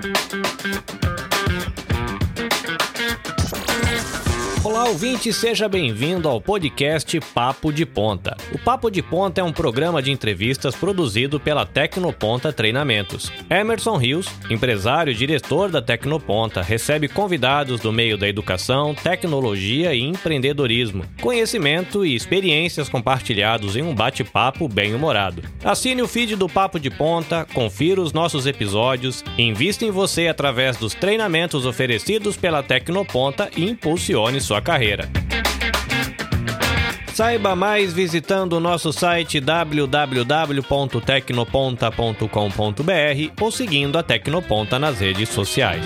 Thank you. Olá, ouvinte, seja bem-vindo ao podcast Papo de Ponta. O Papo de Ponta é um programa de entrevistas produzido pela Tecnoponta Treinamentos. Emerson Rios, empresário e diretor da Tecnoponta, recebe convidados do meio da educação, tecnologia e empreendedorismo, conhecimento e experiências compartilhados em um bate-papo bem-humorado. Assine o feed do Papo de Ponta, confira os nossos episódios, invista em você através dos treinamentos oferecidos pela Tecnoponta e impulsione sua carreira. Saiba mais visitando o nosso site www.tecnoponta.com.br ou seguindo a Tecnoponta nas redes sociais.